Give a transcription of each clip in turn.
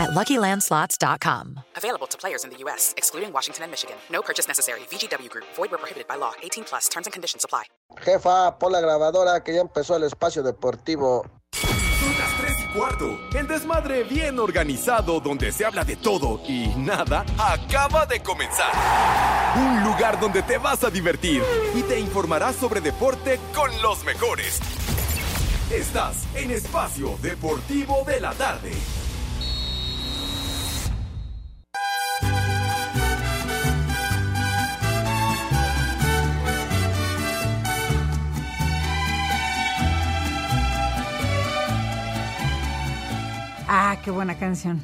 at LuckyLandSlots.com. Available to players in the U.S., excluding Washington and Michigan. No purchase necessary. VGW Group. Void where prohibited by law. 18 plus. Terms and conditions apply. Jefa, pon la grabadora que ya empezó el espacio deportivo. Son las 3 y cuarto. El desmadre bien organizado donde se habla de todo y nada acaba de comenzar. Un lugar donde te vas a divertir y te informarás sobre deporte con los mejores. Estás en Espacio Deportivo de la Tarde. Ah, qué buena canción.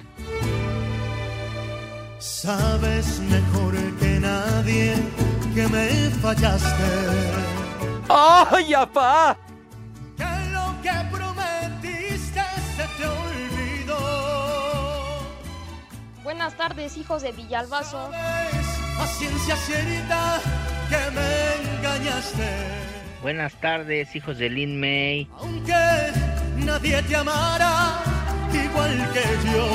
Sabes mejor que nadie que me fallaste. ¡Ay, apá! Que lo que prometiste se te olvidó. Buenas tardes, hijos de Villalbazo. Sabes a ciencia cierta que me engañaste. Buenas tardes, hijos de Lin May. Aunque nadie te amara igual que yo.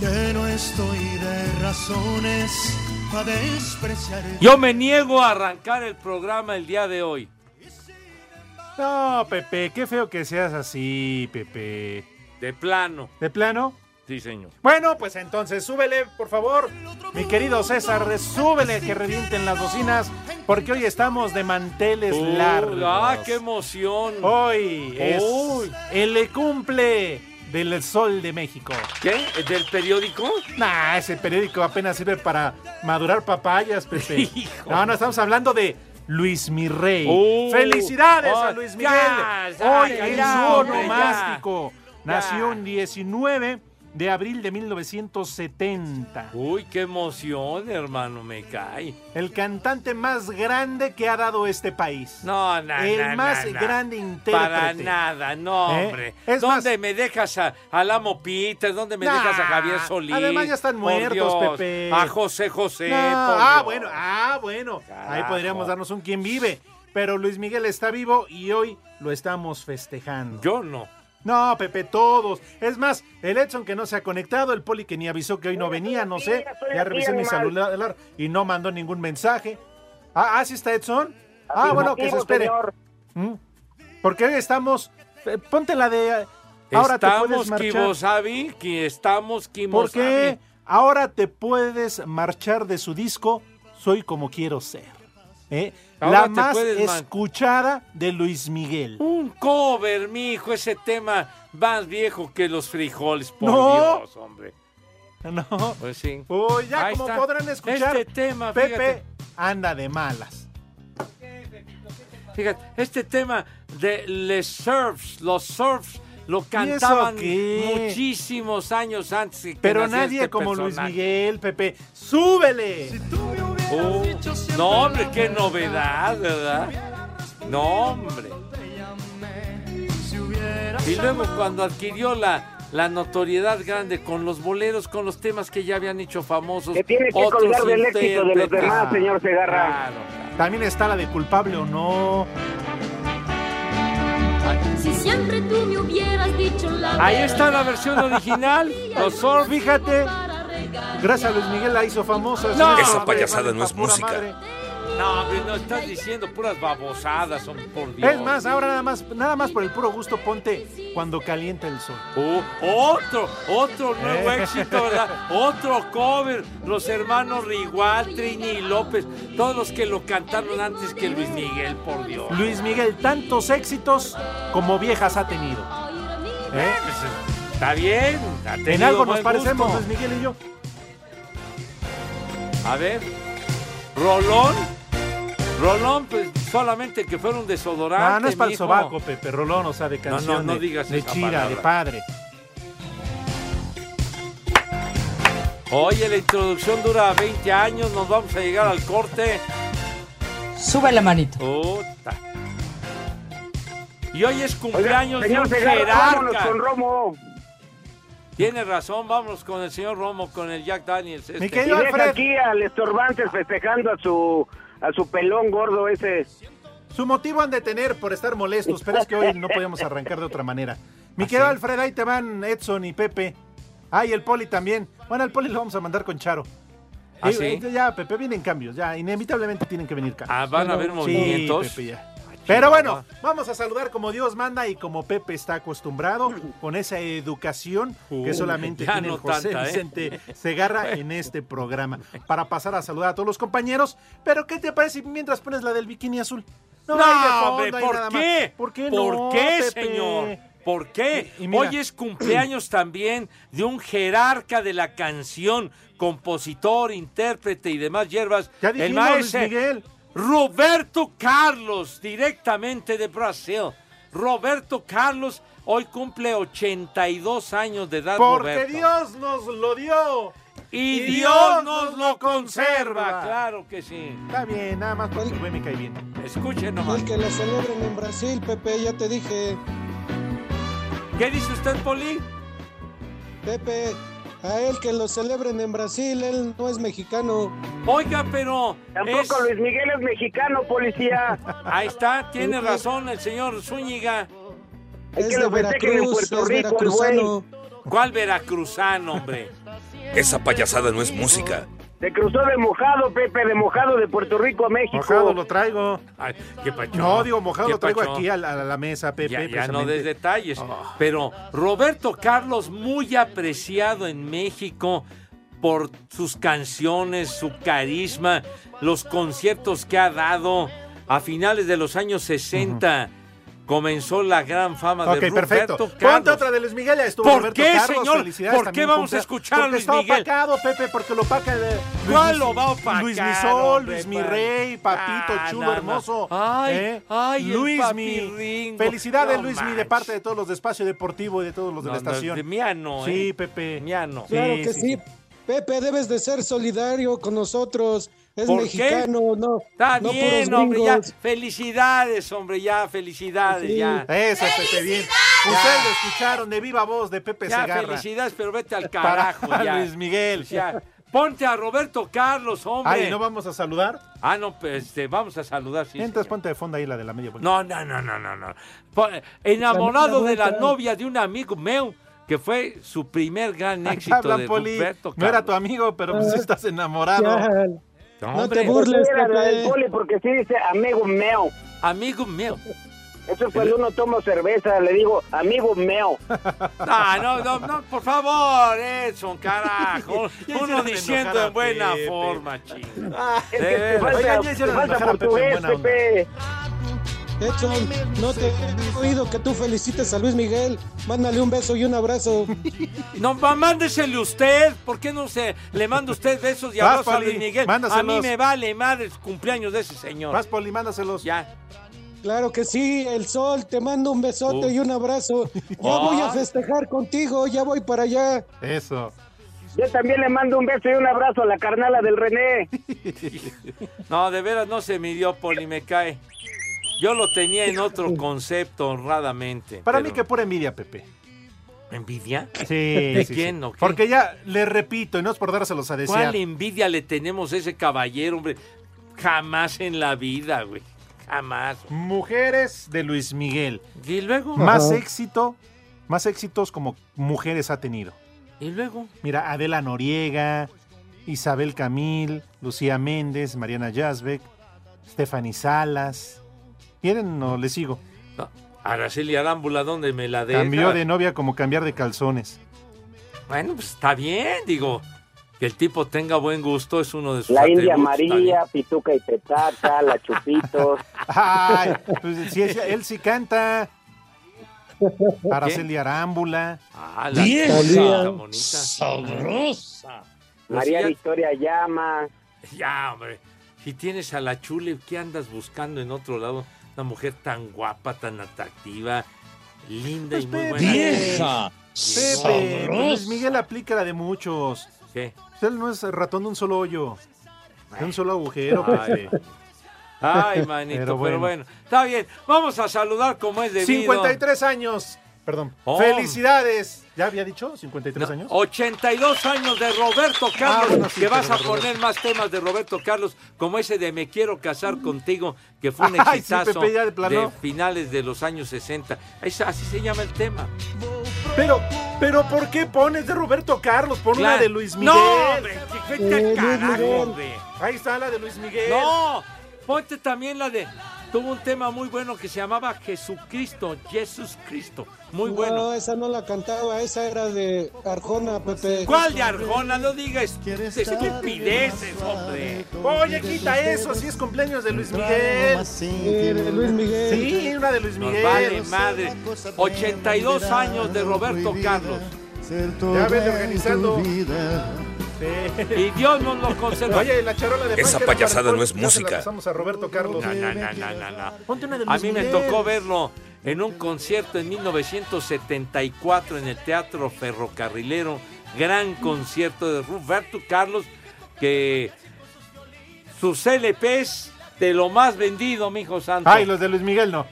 Lleno estoy de razones para despreciar. Yo me niego a arrancar el programa el día de hoy. No, Pepe, qué feo que seas así, Pepe. De plano. ¿De plano? Sí, señor. Bueno, pues entonces súbele, por favor. Mi querido César, súbele que revienten las bocinas, porque hoy estamos de manteles Uy, largos. ¡Ah, qué emoción! Hoy es Uy. el cumple del Sol de México. ¿Qué? ¿Del periódico? Nah, ese periódico apenas sirve para madurar papayas, Pepe. Hijo. No, no, estamos hablando de Luis Mirrey. Uh. ¡Felicidades a Luis Miguel! ya, Hoy ya, en su onomástico. Nació el 19 de abril de 1970. Uy, qué emoción, hermano, me cae. El cantante más grande que ha dado este país. No, no, El más grande intérprete. Para nada, no, ¿Eh? hombre. Es ¿Dónde más- me dejas a, al amo Peter? ¿Dónde me Nah, dejas a Javier Solís? además ya están muertos, Dios. Pepe. A José José. Ah, bueno, ah, bueno. Ahí podríamos darnos un quien vive. Pero Luis Miguel está vivo y hoy lo estamos festejando. Yo no. No, Pepe, todos. Es más, el Edson que no se ha conectado, el Poli que ni avisó que hoy no venía, no sé. Ya revisé mi celular y no mandó ningún mensaje. Ah, ah, sí está Edson. Ah, bueno, que se espere. ¿Mm? Porque hoy estamos. eh, Ponte la de. Ahora te puedes estamos marchar. Kibosabi, que estamos ¿Por Kimosabi. qué? Ahora te puedes marchar de su disco Soy como quiero ser. ¿Eh? La más puedes escuchada de Luis Miguel. Un cover, mijo, ese tema más viejo que los frijoles, por No. Dios, hombre. No. Pues sí. Uy, ya Ahí como está. podrán escuchar, Este tema, Pepe fíjate. anda de malas. Fíjate, este tema de Les Surfs, los Surfs lo cantaban muchísimos años antes que Pero nadie este como Luis. Miguel, Pepe. ¡Súbele! Oh, no, hombre, qué novedad, ¿verdad? No, hombre. Y luego cuando adquirió la, la notoriedad grande con los boleros, con los temas que ya habían hecho famosos. Que tiene que otros colgar del éxito de los demás, señor Segarra. Claro, También está la de culpable o no. Si siempre tú me hubieras dicho la Ahí está la versión original, los Surfs. Fíjate, gracias a Luis Miguel la hizo famosa. No. Esa Esa payasada no es música. No, hombre, no estás diciendo puras babosadas, son por Dios. Es más, ahora nada más, nada más por el puro gusto, ponte cuando calienta el sol. Oh, otro, otro nuevo Eh. éxito, ¿verdad? Otro cover. Los hermanos Rigual, Trini y López, todos los que lo cantaron antes que Luis Miguel, por Dios. Luis Miguel, tantos éxitos como viejas ha tenido. ¿Eh? Pues, Está bien. ha En algo nos parecemos. Luis Miguel y yo. A ver, Rolón. Rolón, pues solamente que fuera un desodorante. No, no es para el mijo. sobaco, Pepe Rolón, o sea, de no, no de, digas de esa chira, de padre. Oye, la introducción dura 20 años, nos vamos a llegar al corte. Sube la manito. Puta. Y hoy es Oiga, cumpleaños de señor un Segarra, vámonos jerarca. con Romo. Tiene razón, vámonos con el señor Romo, con el Jack Daniels. este. Y deja aquí al Estorbantes festejando a su, a su pelón gordo ese. Su motivo han de tener por estar molestos, pero es que hoy no podíamos arrancar de otra manera. Mi querido Alfred, ahí te van Edson y Pepe. Ah, y el Poli también. Bueno, al Poli lo vamos a mandar con Charo. ¿Ah, sí? y Ya, Pepe, vienen cambios. Ya, inevitablemente tienen que venir cambios. Ah, ¿van a haber Sí, movimientos? Pepe, ya. Pero bueno, vamos a saludar como Dios manda y como Pepe está acostumbrado, con esa educación que solamente tiene no José tanta, ¿eh? Vicente Segarra en este programa. Para pasar a saludar a todos los compañeros. Pero, ¿qué te parece mientras pones la del bikini azul? No, de fondo, ahí ¿por más. qué? ¿Por qué ¿Por no, qué, Pepe? señor? ¿Por qué? Y- y mira- Hoy es cumpleaños también de un jerarca de la canción, compositor, intérprete y demás hierbas. Ya el maestro Luis Miguel. Roberto Carlos, directamente de Brasil. Roberto Carlos hoy cumple 82 años de edad. Porque Roberto. Dios nos lo dio. Y, y Dios Dios nos lo conserva, conserva. claro que sí. Está bien, nada más porque me cae bien. Escuchen nomás. El que lo celebren en Brasil, Pepe, ya te dije. ¿Qué dice usted, Poli? Pepe, a él que lo celebren en Brasil, él no es mexicano. Oiga, pero. Tampoco es- Luis Miguel es mexicano, policía. Ahí está, tiene razón el señor Zúñiga. Es que lo festejen en Puerto Rico, güey. ¿Cuál veracruzano, hombre? Esa payasada no es música. Se cruzó de mojado, Pepe, de mojado de Puerto Rico a México. Mojado lo traigo. Ay, ¿qué pacho? No, digo, mojado ¿Qué lo traigo pacho? aquí a la, a la mesa, Pepe. Ya, ya no des detalles. Pero Roberto Carlos, muy apreciado en México por sus canciones, su carisma, los conciertos que ha dado a finales de los años 60. Comenzó la gran fama Ok, de perfecto. Roberto Ponte Carlos. otra de Luis Miguel. ya Estuvo ¿Por Roberto qué, Carlos, señor? ¿Por qué vamos a cumple- escuchar a porque Luis está Miguel? opacado, Pepe, porque lo opaca de Luis ¿Cuál lo va a opacar, Luis Mi Sol, hombre, Luis Mi Rey, Papito, Ah, chulo, no, no. hermoso. Ay, ¿eh? ay, Luis Mi. Felicidades, No Luis Mi, de parte de todos los de Espacio Deportivo y de todos los de No, la no, estación. de mía no, Sí, ¿eh? Pepe. Mía no. Claro que sí. Pepe, debes de ser solidario con nosotros. Es ¿Por qué? mexicano, no. Está no bien, hombre, ya. Felicidades, hombre, ya, felicidades, Sí. ya. Eso, Pepe, bien. Ustedes lo escucharon de viva voz de Pepe Ya, Segarra. felicidades, pero vete al Para carajo, ya. Luis Miguel. Ya. Ponte a Roberto Carlos, hombre. Ay, ¿no vamos a saludar? Ah, no, pues, este, vamos a saludar, sí. Entonces señor. ponte de fondo ahí la de la media vuelta. No, no, no, no, no, no. Enamorado La de la novia de un amigo mío, que fue su primer gran Ay, éxito hablan, de Poli. Roberto No era Carlos. tu amigo, pero pues sí estás enamorado. Ya, No, no te burles, Pepe. poli porque sí dice amigo mío. Amigo mío. Eso es cuando uno toma cerveza, le digo amigo mío. Ah, no, no, no, por favor, Edson, carajo. Uno diciendo en buena Pepe. forma, chico. Es De que te falta, te falta portugués. Pepe. Edson, no te he oído que tú felicites a Luis Miguel. Mándale un beso y un abrazo. No, mándesele usted. ¿Por qué no se le manda usted besos y abrazos a Luis Miguel? A mí me vale madre el cumpleaños de ese señor. Vas, Poli, mándaselos. Ya. Claro que sí, el sol, te mando un besote Uh. y un abrazo. Ya Ah. voy a festejar contigo, ya voy para allá. Eso. Yo también le mando un beso y un abrazo a la carnala del René. No, de veras no se midió, Poli, me cae. Yo lo tenía en otro concepto, honradamente. Para pero- mí que pura envidia, Pepe. ¿Envidia? Sí, ¿De sí, quién sí. o qué? Porque ya, le repito, y no es por dárselos a desear. ¿Cuál envidia le tenemos a ese caballero, hombre? Jamás en la vida, güey. Jamás. Mujeres de Luis Miguel. ¿Y luego? Más éxito, más éxitos como mujeres ha tenido. ¿Y luego? Mira, Adela Noriega, Isabel Camil, Lucía Méndez, Mariana Yazbek, Stephanie Salas. ¿Quieren o le sigo? No. Araceli Arámbula, ¿dónde me la deja? Cambió de novia como cambiar de calzones. Bueno, pues está bien, digo. Que el tipo tenga buen gusto es uno de sus La India. María, Pituca y Petaca, la Chupitos. Ay, pues, es- él sí canta. Araceli Arámbula. Ah, la Vieja bonita. sabrosa. Pues María ya- Victoria Llama. Ya, hombre. Si tienes a la chule, ¿qué andas buscando en otro lado? Una mujer tan guapa, tan atractiva. Linda y Pues, muy Pepe. buena. ¡Vieja! Pepe, pues Luis Miguel aplica la de muchos. ¿Qué? Él no es ratón de un solo hoyo. De un solo agujero, Ay. Pepe. Ay, manito, pero Pero bueno. bueno. Está bien, vamos a saludar como es debido. 53 años. Perdón. Oh. Felicidades. ¿Ya había dicho 53 años? 82 años de Roberto Carlos, Ah, bueno, sí, que vas a Roberto. poner más temas de Roberto Carlos, como ese de Me quiero casar contigo, que fue un Ay, exitazo de de, finales de los años 60. Es- así se llama el tema. Pero, pero ¿por qué pones de Roberto Carlos? Pon una Claro. de Luis Miguel. No, hombre, al Eh, carajo, hombre. Ahí está la de Luis Miguel. No, ponte también la de... Tuvo un tema muy bueno que se llamaba Jesucristo, Jesús Cristo. Muy bueno. No, esa no la cantaba, esa era de Arjona, Pepe. ¿Cuál de Arjona? No digas estupideces, hombre. Oye, quita eso, si es cumpleaños de Luis Miguel. Sí, de Luis Miguel. Sí, una de Luis Nos Miguel. vale madre. 82 años de Roberto Carlos. Ya vete organizando. Y Dios nos lo conserva. Oye, la charola de Esa payasada no es música. pasamos a Roberto Carlos. No, no, no, no, no, no. Ponte una de A Luis mí me tocó verlo en un concierto en 1974 en el Teatro Ferrocarrilero. Gran concierto de Roberto Carlos, que sus LPs de lo más vendido, mijo santo. Ay, los de Luis Miguel no.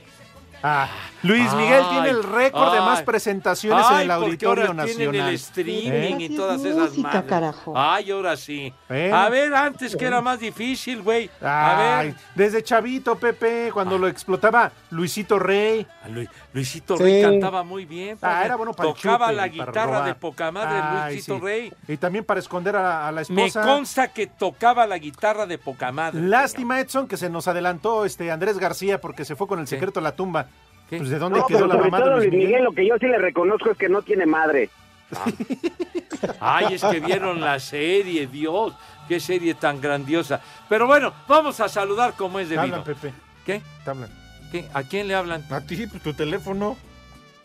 Ah, Luis Miguel Ay, tiene el récord de más presentaciones Ay, en el Auditorio ahora tienen Nacional. el streaming ¿Eh? y todas esas madres. Ay, ahora sí. ¿Eh? A ver, antes que era más difícil, güey. A ver. desde chavito, Pepe, cuando lo explotaba Luisito Rey. A Lu- Luisito Sí. Rey cantaba muy bien. Ah, era bueno para Tocaba chupe la guitarra de poca madre Ay, Luisito sí. Rey. Y también para esconder a, a la Me esposa. consta que tocaba la guitarra de poca madre. Lástima, Edson, que se nos adelantó este Andrés García porque se fue con el secreto a la tumba. Pues de dónde No, quedó pero la sobre mamá todo Luis Luis Miguel, Miguel. lo que yo sí le reconozco es que no tiene madre. Ay, es que vieron la serie, Dios, qué serie tan grandiosa. Pero bueno, vamos a saludar como es debido. hablan, Pepe. ¿Qué? Te hablan. ¿Qué? ¿A quién le hablan? A ti, pues, tu teléfono.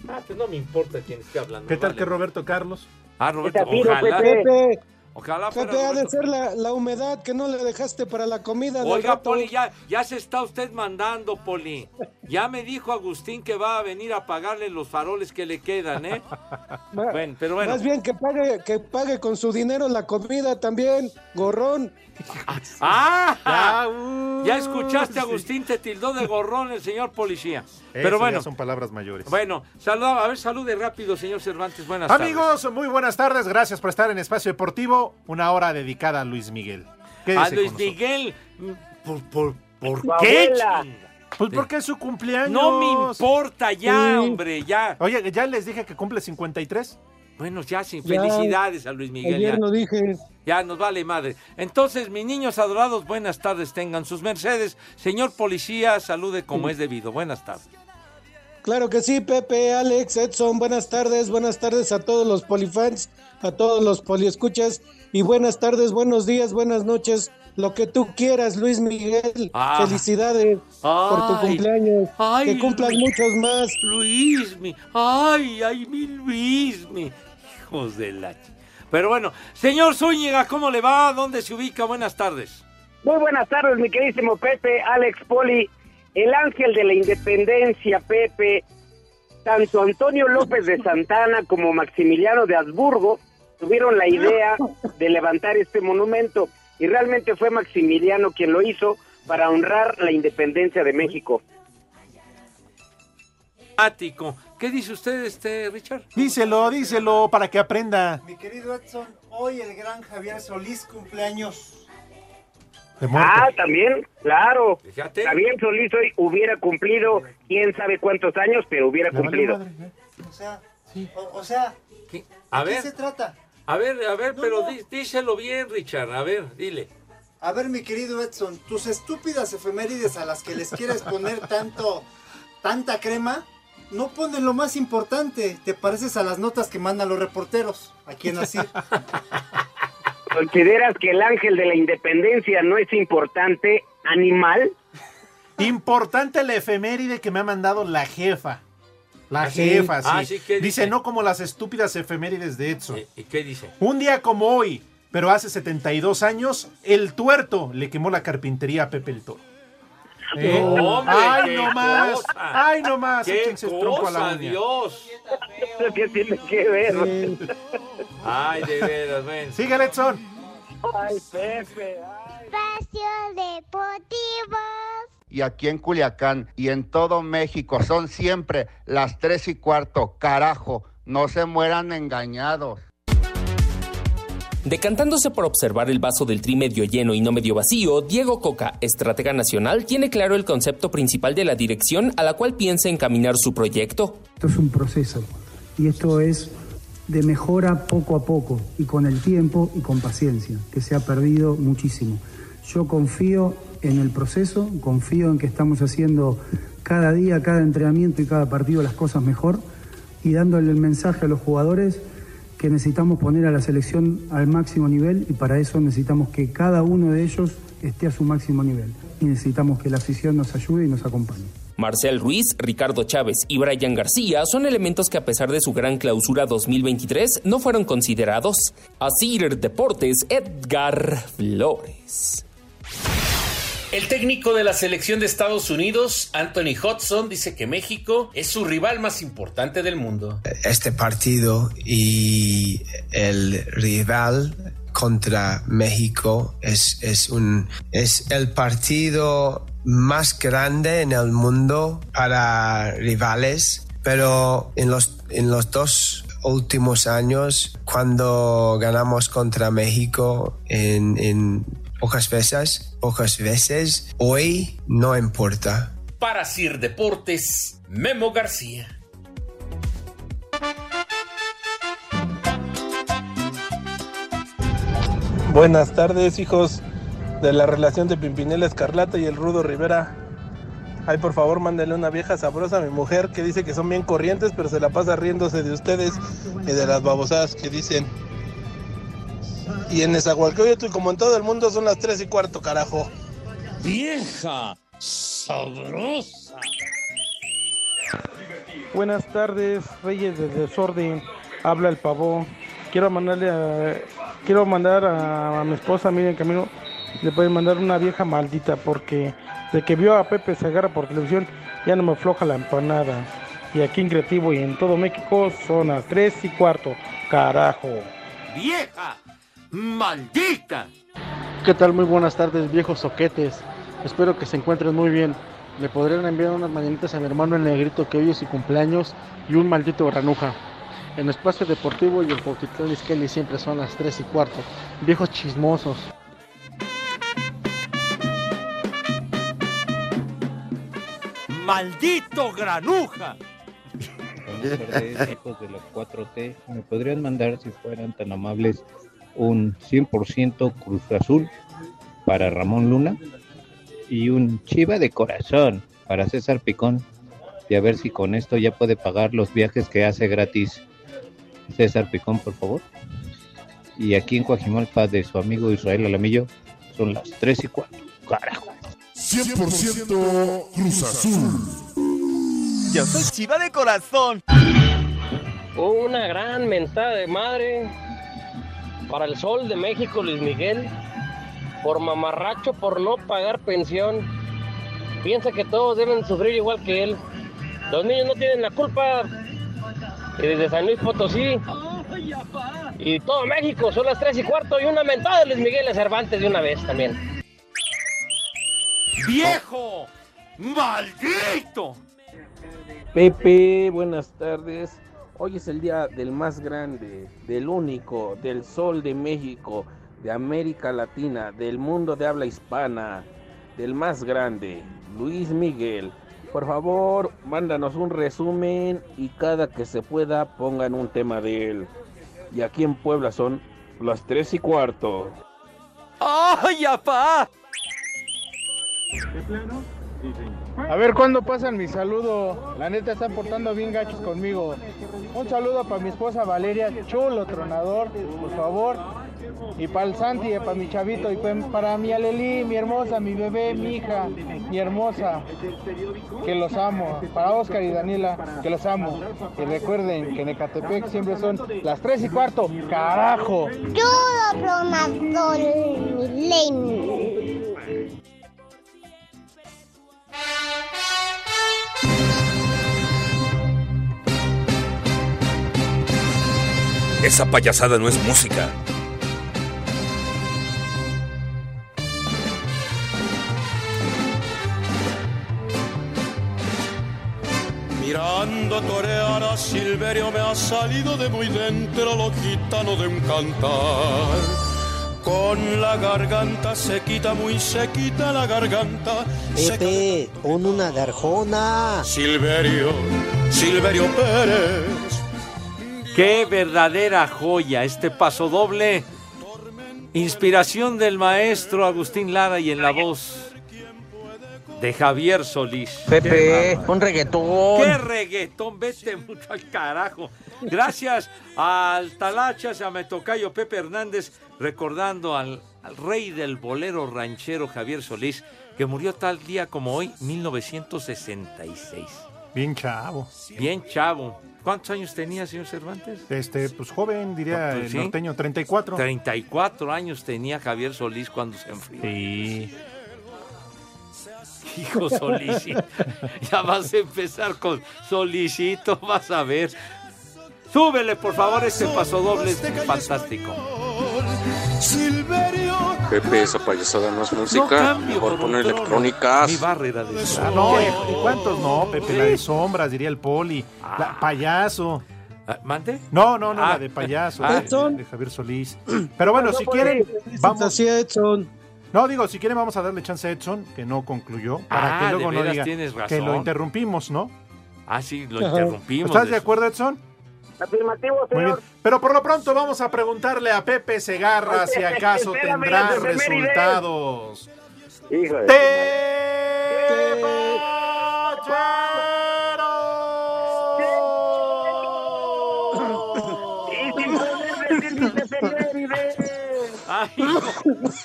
Ah, pues no me importa quién esté hablando. ¿Qué tal vale. que Roberto Carlos? Ah, Roberto, ojalá. Pepe. Ojalá fuera Pepe, ha de ser la, la humedad que no le dejaste para la comida. Oiga, rato. Poli, ya, ya se está usted mandando, Poli. Ya me dijo Agustín que va a venir a pagarle los faroles que le quedan, ¿eh? Bueno, pero bueno. Más bien que pague, que pague con su dinero la comida también, gorrón. ¡Ah! Ya, uh, Ya escuchaste, sí. Agustín, te tildó de gorrón el señor policía. Eso Pero ya bueno, son palabras mayores. bueno, saluda, a ver, salude rápido, señor Cervantes. Buenas tardes. Amigos, muy buenas tardes. Gracias por estar en Espacio Deportivo. Una hora dedicada a Luis Miguel. A Quédese Luis con nosotros. Miguel, ¿por, por, por Su qué? Pues porque es su cumpleaños. No me importa ya, Sí. hombre, ya. Oye, ya les dije que cumple 53. Bueno, ya sin Ya. felicidades a Luis Miguel. Ayer ya. lo dije. Ya nos vale madre. Entonces, mis niños adorados, buenas tardes, tengan sus mercedes. Señor policía, salude como es debido. Buenas tardes. Claro que sí, Pepe, Alex, Edson, buenas tardes, buenas tardes a todos los polifans, a todos los poliescuchas y buenas tardes, buenos días, buenas noches, lo que tú quieras, Luis Miguel. Ah. Felicidades por tu cumpleaños. Ay, que cumplas Luis. muchos más. Luismi, ay, ay, mi Luismi. Hijos de la... Pero bueno, señor Zúñiga, ¿cómo le va? ¿Dónde se ubica? Buenas tardes. Muy buenas tardes, mi queridísimo Pepe, Alex Poli, el ángel de la independencia, Pepe. Tanto Antonio López de Santana como Maximiliano de Habsburgo tuvieron la idea de levantar este monumento y realmente fue Maximiliano quien lo hizo para honrar la independencia de México. Ático. ¿Qué dice usted, este, Richard? Díselo, díselo para que aprenda. Mi querido Edson, hoy el gran Javier Solís cumpleaños. De. Ah, también, claro. Fíjate. Javier Solís hoy hubiera cumplido quién sabe cuántos años, pero hubiera cumplido. madre, ¿eh? O sea, o, o sea, ¿Qué? ¿de A qué ver, se trata? A ver, a ver, No, pero no. dí- díselo bien, Richard. A ver, dile. A ver, mi querido Edson, tus estúpidas efemérides a las que les quieres poner tanto, tanta crema, no ponen lo más importante. Te pareces a las notas que mandan los reporteros. ¿A quién así? ¿Consideras que el ángel de la independencia no es importante, animal? Importante la efeméride que me ha mandado la jefa. La ¿Ah, jefa, sí. Ah, sí, ¿qué dice? dice? no como las estúpidas efemérides de Edson. ¿Y qué dice? Un día como hoy, pero hace 72 años, el tuerto le quemó la carpintería a Pepe el Toro. ¿Eh? Hombre, ¡Ay, no más! cosa. ¡Ay, no más! ¡Qué trompo a la cosa. Dios! ¿Qué tiene que ver? Ay, de veras, ven. Sigue, Edson. Ay, Pepe. Espacio Deportivo. Y aquí en Culiacán y en todo México son siempre las tres y cuarto. Carajo, no se mueran engañados. Decantándose por observar el vaso del tri medio lleno y no medio vacío, Diego Coca, estratega nacional, tiene claro el concepto principal de la dirección a la cual piensa encaminar su proyecto. Esto es un proceso y esto es de mejora poco a poco y con el tiempo y con paciencia, que se ha perdido muchísimo. Yo confío en el proceso, confío en que estamos haciendo cada día, cada entrenamiento y cada partido las cosas mejor y dándole el mensaje a los jugadores que necesitamos poner a la selección al máximo nivel y para eso necesitamos que cada uno de ellos esté a su máximo nivel y necesitamos que la afición nos ayude y nos acompañe. Marcel Ruiz, Ricardo Chávez y Brian García son elementos que a pesar de su gran clausura 2023 no fueron considerados. Asir Deportes, Edgar Flores. El técnico de la selección de Estados Unidos, Anthony Hudson, dice que México es su rival más importante del mundo. este partido y el rival contra México es, es, un, es el partido más grande en el mundo para rivales, pero en los, en los dos últimos años, cuando ganamos contra México en, en pocas veces, pocas veces, hoy no importa. Para Sir Deportes, Memo García. Buenas tardes, hijos de la relación de Pimpinela Escarlata y el Rudo Rivera. Ay, por favor, mándenle una vieja sabrosa a mi mujer que dice que son bien corrientes, pero se la pasa riéndose de ustedes y de las babosadas que dicen. Y en Nezahualcóyotl, como en todo el mundo, son las 3 y cuarto, carajo. Vieja sabrosa. Buenas tardes, Reyes del Desorden. Habla el pavo. Quiero mandarle a, quiero mandar a, a mi esposa, miren camino, le pueden mandar una vieja maldita porque de que vio a Pepe Segarra por televisión ya no me afloja la empanada. Y aquí en Creativo y en todo México son las 3 y cuarto, carajo. ¡Vieja! ¡Maldita! ¿Qué tal? Muy buenas tardes, viejos soquetes. Espero que se encuentren muy bien. Le podrían enviar unas mañanitas a mi hermano el negrito que hoy es su cumpleaños y un maldito granuja. En Espacio Deportivo y el Poquitlán Isqueli siempre son las 3 y cuarto. Viejos chismosos. ¡Maldito granuja! Buenas tardes, hijos de la 4T. ¿Me podrían mandar, si fueran tan amables, un 100% Cruz Azul para Ramón Luna y un Chiva de corazón para César Picón? Y a ver si con esto ya puede pagar los viajes que hace gratis César Picón, por favor. Y aquí en Coajimalpa de su amigo Israel Alamillo son las 3 y 4. Carajo. 100% Cruz Azul. Yo soy chiva de corazón. Una gran mentada de madre para el sol de México, Luis Miguel, por mamarracho, por no pagar pensión. Piensa que todos deben sufrir igual que él. Los niños no tienen la culpa. Y desde San Luis Potosí y todo México son las 3 y cuarto y una mentada de Luis Miguel Cervantes de una vez también. ¡Viejo! ¡Maldito! Pepe, buenas tardes. Hoy es el día del más grande, del único, del sol de México, de América Latina, del mundo de habla hispana, del más grande, Luis Miguel. Por favor, mándanos un resumen y cada que se pueda pongan un tema de él. Y aquí en Puebla son las tres y cuarto. ¡Ay, apá! A ver cuándo pasan mi saludo. La neta están portando bien gachos conmigo. Un saludo para mi esposa Valeria, chulo tronador, por favor. Y para el Santi, para mi chavito, y para mi Aleli, mi hermosa, mi bebé, mi hija, mi hermosa, que los amo. Para Oscar y Daniela, que los amo. Y recuerden que en Ecatepec siempre son las 3 y cuarto. ¡Carajo! Chulo tronador, Esa payasada no es música. Mirando torear a Silverio me ha salido de muy dentro lo gitano de un cantar. Con la garganta se quita muy sequita la garganta. Pepe, pon una garjona. Silverio, Silverio Pérez. Qué verdadera joya este paso doble. Inspiración del maestro Agustín Lara y en la voz de Javier Solís. Pepe, un reggaetón. ¡Qué reggaetón! Vete mucho al carajo. Gracias al Talachas, a Metocayo Pepe Hernández, recordando al, al rey del bolero ranchero Javier Solís, que murió tal día como hoy, 1966. Bien chavo. Bien chavo. ¿Cuántos años tenía, señor Cervantes? Este, pues joven, diría Pues el sí. norteño, 34. 34 años tenía Javier Solís cuando se enfrió. Sí. Hijo Solicito. ya vas a empezar con Solicito, vas a ver. Súbele, por favor, este paso doble es fantástico. Silverio. Pepe, esa payasada no es No música. cambio, Mejor poner electrónicas. Mi barrera de Ah, no, ¿y cuántos no, Pepe? La de sombras, diría el poli. La payaso. ¿Mande? No, no, no, Ah. la de payaso, Ah. de, de Javier Solís. Pero bueno, si quieren, vamos. Edson. No, digo, si quieren, vamos a darle chance a Edson, que no concluyó, para Ah, que de luego no diga tienes que lo interrumpimos, ¿no? Ah, sí, lo interrumpimos. ¿Estás de acuerdo, Edson? Afirmativo, señor. Pero por lo pronto vamos a preguntarle a Pepe Segarra si acaso tendrá resultados. De- Ay.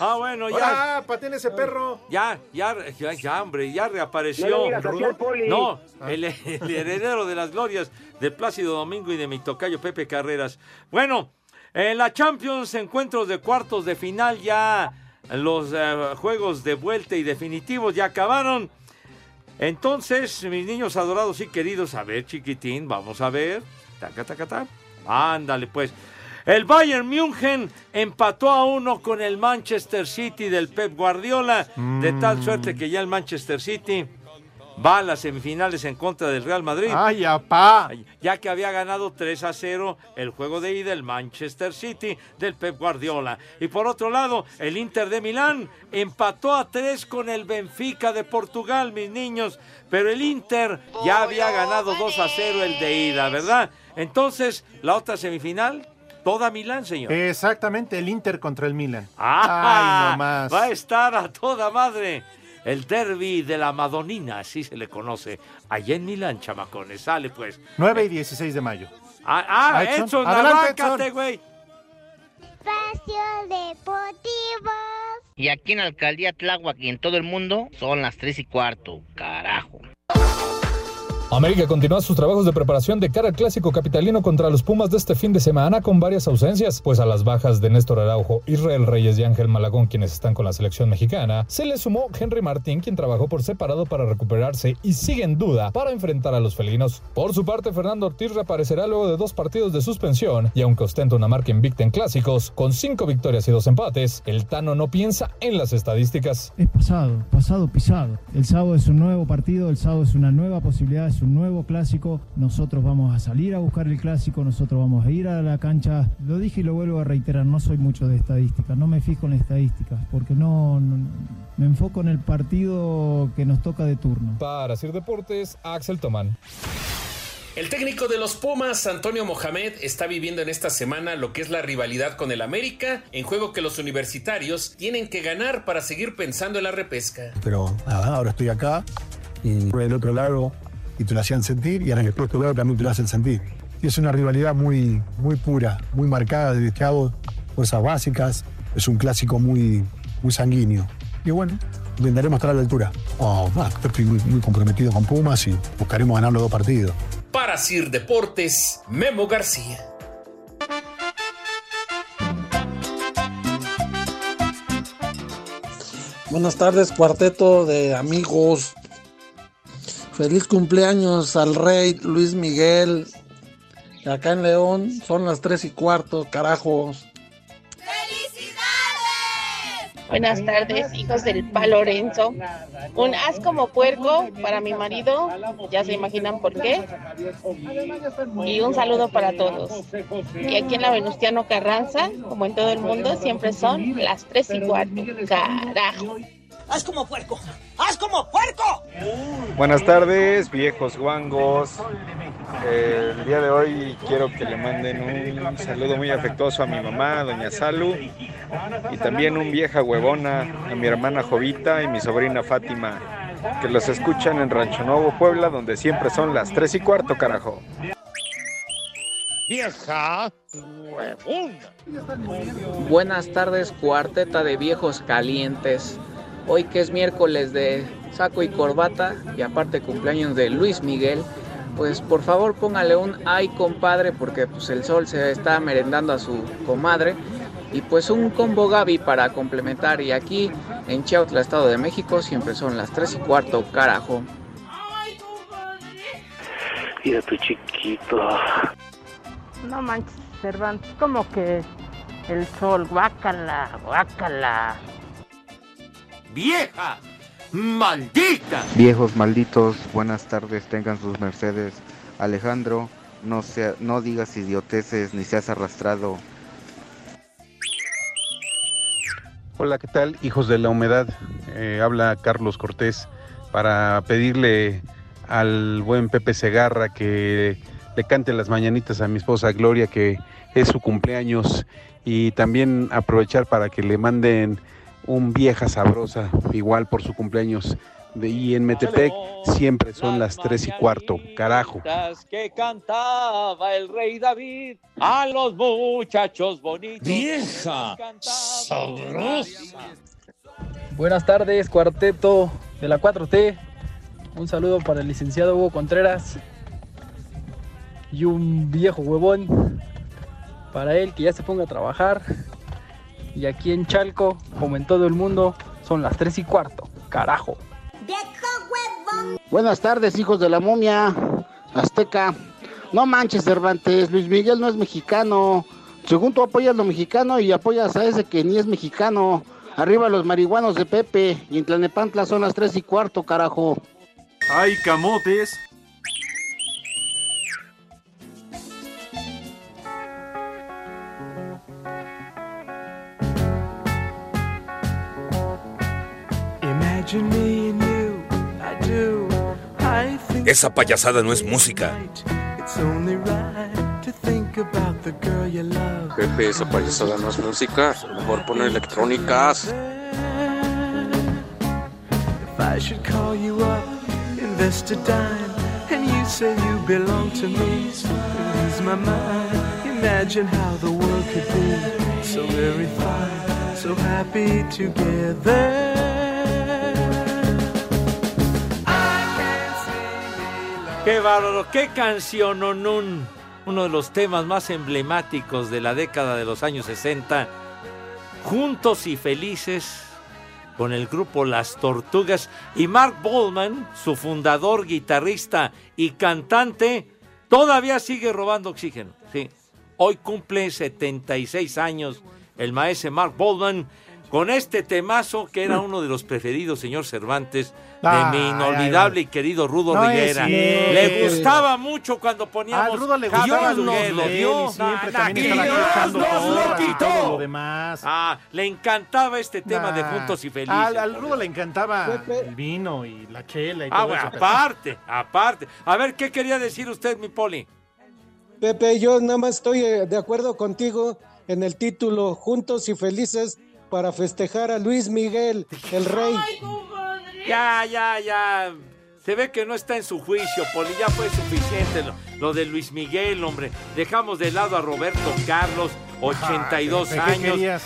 Ah, bueno, ya. Ah, pateen ese perro. Ya, ya, ya, ya, hombre, ya reapareció. No le digas así al poli. No, el, el heredero de las glorias de Plácido Domingo y de mi tocayo Pepe Carreras. Bueno, en la Champions, encuentros de cuartos de final, ya los eh, juegos de vuelta y definitivos ya acabaron. Entonces, mis niños adorados y queridos, a ver, chiquitín, vamos a ver. Taca, taca, taca. Ándale, pues. El Bayern München empató a uno con el Manchester City del Pep Guardiola, de tal suerte que ya el Manchester City va a las semifinales en contra del Real Madrid. Ay, apá. Ya que había ganado 3 a 0 el juego de ida el Manchester City del Pep Guardiola. Y por otro lado, el Inter de Milán empató a 3 con el Benfica de Portugal, mis niños. Pero el Inter ya había ganado 2 a 0 el de ida, ¿verdad? Entonces, la otra semifinal, toda Milán, señor. Exactamente, el Inter contra el Milan. ¡Ah! Ay, no más. Va a estar a toda madre. El derby de la Madonina, así se le conoce. Allá en Milán, chamacones. Sale pues. 9 y 16 de mayo. Ah, ah, Ah, Edson. Edson, arráncate, güey. Espacio Deportivo. Y aquí en la Alcaldía Tláhuac y en todo el mundo son las tres y cuarto. Carajo. América continúa sus trabajos de preparación de cara al clásico capitalino contra los Pumas de este fin de semana con varias ausencias, pues a las bajas de Néstor Araujo, Israel Reyes y Ángel Malagón, quienes están con la selección mexicana, se le sumó Henry Martín, quien trabajó por separado para recuperarse y sigue en duda para enfrentar a los felinos. Por su parte, Fernando Ortiz reaparecerá luego de dos partidos de suspensión y aunque ostenta una marca invicta en clásicos, con cinco victorias y dos empates, el Tano no piensa en las estadísticas. Es pasado, pasado pisado. El sábado es un nuevo partido, el sábado es una nueva posibilidad, un nuevo clásico. Nosotros vamos a salir a buscar el clásico, nosotros vamos a ir a la cancha. Lo dije y lo vuelvo a reiterar, no soy mucho de estadísticas, no me fijo en estadísticas, porque no, no- me enfoco en el partido que nos toca de turno. Para Sir Deportes, Axel Tomán. El técnico de los Pumas, Antonio Mohamed, está viviendo en esta semana lo que es la rivalidad con el América, en juego que los universitarios tienen que ganar para seguir pensando en la repesca. Pero nada, ahora estoy acá y por el otro lado y te lo hacían sentir y ahora en el otro lado también te lo hacen sentir. Y es una rivalidad muy, muy pura, muy marcada de Thiago, fuerzas básicas, es un clásico muy, muy sanguíneo. Y bueno, intentaremos estar a la altura. Oh, va, estoy muy, muy comprometido con Pumas y buscaremos ganar los dos partidos. Para Sir Deportes, Memo García. Buenas tardes, cuarteto de amigos. Feliz cumpleaños al rey Luis Miguel. Acá en León son las tres y cuarto, carajos. Buenas tardes, hijos del Pa Lorenzo. Un as como puerco para mi marido, ya se imaginan por qué. Y un saludo para todos. Y aquí en la Venustiano Carranza, como en todo el mundo, siempre son las tres y cuarto. Carajo. ¡Haz como puerco! ¡Haz como puerco! Buenas tardes, viejos guangos. Eh, el día de hoy quiero que le manden un saludo muy afectuoso a mi mamá, doña Salu, y también un vieja huevona a mi hermana Jovita y mi sobrina Fátima, que los escuchan en Rancho Nuevo, Puebla, donde siempre son las tres y cuarto, carajo. Vieja huevona. Buenas tardes, cuarteta de viejos calientes. Hoy que es miércoles de saco y corbata y aparte cumpleaños de Luis Miguel, pues por favor póngale un ay compadre porque pues el sol se está merendando a su comadre y pues un combo Gaby para complementar y aquí en Chiautla, Estado de México siempre son las 3 y cuarto, carajo. Mira tu chiquito. No manches, Cervantes, como que el sol, guácala, guácala. ¡Vieja! ¡Maldita! Viejos malditos, buenas tardes, tengan sus mercedes. Alejandro, no, sea, no digas idioteces ni seas arrastrado. Hola, ¿qué tal? Hijos de la humedad. Eh, habla Carlos Cortés para pedirle al buen Pepe Segarra que le cante las mañanitas a mi esposa Gloria, que es su cumpleaños, y también aprovechar para que le manden un vieja sabrosa, igual por su cumpleaños. De, y en Metepec siempre son las tres y cuarto, carajo. que cantaba el rey David a los muchachos bonitos. Vieja sabrosa. Buenas tardes, cuarteto de la 4T. Un saludo para el licenciado Hugo Contreras y un viejo huevón para él que ya se ponga a trabajar. Y aquí en Chalco, como en todo el mundo, son las 3 y cuarto. Carajo. Buenas tardes, hijos de la momia azteca. No manches, Cervantes, Luis Miguel no es mexicano. Según tú apoyas lo mexicano y apoyas a ese que ni es mexicano. Arriba los marihuanos de Pepe y en Tlanepantla son las 3 y cuarto, carajo. ¡Ay, camotes! Esa payasada no es música. it's only right to think about the girl you love. Pepe, esa payasada no es música. Mejor poner electrónicas. If I should call you up, invest a dime, and you say you belong to me, lose my mind. Imagine how the world could be so very fine, so happy together. ¡Qué bárbaro! ¡Qué canción, Onun! Uno de los temas más emblemáticos de la década de los años 60. Juntos y felices con el grupo Las Tortugas y Mark Boldman, su fundador, guitarrista y cantante, todavía sigue robando oxígeno. Sí. Hoy cumple 76 años el maestro Mark Boldman con este temazo que era uno de los preferidos, señor Cervantes, de Ay, mi inolvidable y querido Rudo No Rivera. Le gustaba mucho cuando poníamos. Al Rudo le Dios gustaba nos Luis lo dio. y siempre Ah, también Dios nos lo quitó. lo demás. Ah, le encantaba este tema de. Juntos y Felices. Al, al Rudo le encantaba el vino y la chela y Ah, todo bueno, eso. pero- aparte, aparte. A ver, ¿qué quería decir usted, mi Poli? Pepe, yo nada más estoy eh, de acuerdo contigo en el título Juntos y Felices para festejar a Luis Miguel, el rey. Ya, ya, ya. Se ve que no está en su juicio, Poli. Ya fue suficiente lo, lo de Luis Miguel, hombre. Dejamos de lado a Roberto Carlos, 82 Pepe, ¿qué años. querías?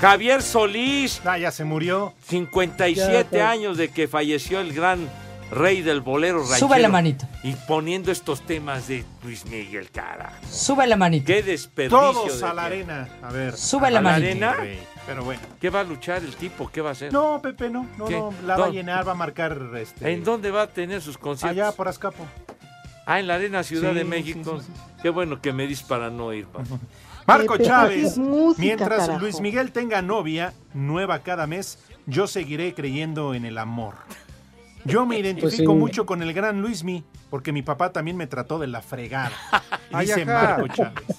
Javier Solís. Ah, ya se murió. 57 Ya, pues. años de que falleció el gran rey del bolero ranchero. Sube la manito. Y poniendo estos temas de Luis Miguel, cara. Sube la manito. Qué desperdicio. Todos de a la tiempo. arena. A ver. Sube la ¿A la manito. arena? Pero bueno. ¿Qué va a luchar el tipo? ¿Qué va a hacer? No, Pepe, no. No, ¿Qué? no. La va a ¿Dó- llenar, va a marcar este. ¿En dónde va a tener sus conciertos? Allá por Azcapo. Ah, en la Arena Ciudad Sí, de México. sí, sí. Qué bueno que me dices para no ir, papá. Marco Pepe, Chávez, música, mientras carajo. Luis Miguel tenga novia nueva cada mes, yo seguiré creyendo en el amor. Yo me identifico sí. mucho con el gran Luismi, porque mi papá también me trató de la fregada. Dice. Marco Chávez.